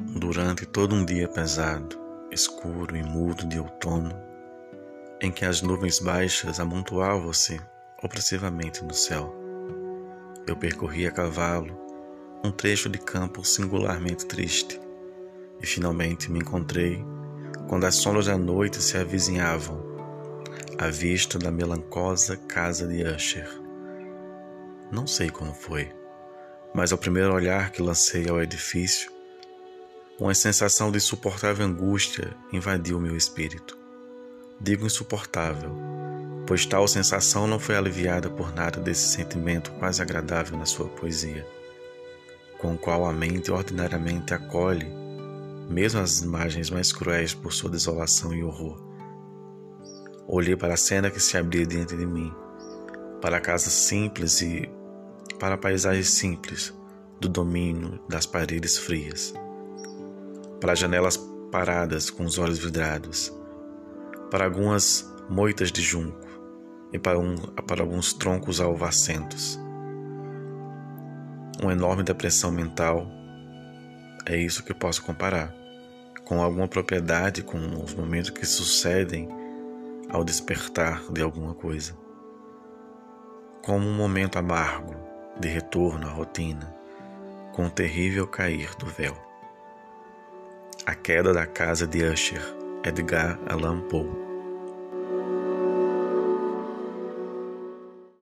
durante todo um dia pesado, escuro e mudo de outono, em que as nuvens baixas amontoavam-se opressivamente no céu. Eu percorri a cavalo um trecho de campo singularmente triste e finalmente me encontrei quando as sombras da noite se avizinhavam à vista da melancosa casa de Usher. Não sei como foi, mas ao primeiro olhar que lancei ao edifício, uma sensação de insuportável angústia invadiu meu espírito. Digo insuportável, pois tal sensação não foi aliviada por nada desse sentimento quase agradável na sua poesia, com o qual a mente ordinariamente acolhe, mesmo as imagens mais cruéis por sua desolação e horror. Olhei para a cena que se abria diante de mim, para a casa simples e para a paisagem simples do domínio das paredes frias, para janelas paradas com os olhos vidrados, para algumas moitas de junco, e para, um, para alguns troncos alvacentos. Uma enorme depressão mental é isso que posso comparar, com alguma propriedade com os momentos que sucedem ao despertar de alguma coisa. Como um momento amargo de retorno à rotina, com o terrível cair do véu. A queda da casa de Usher, Edgar Allan Poe.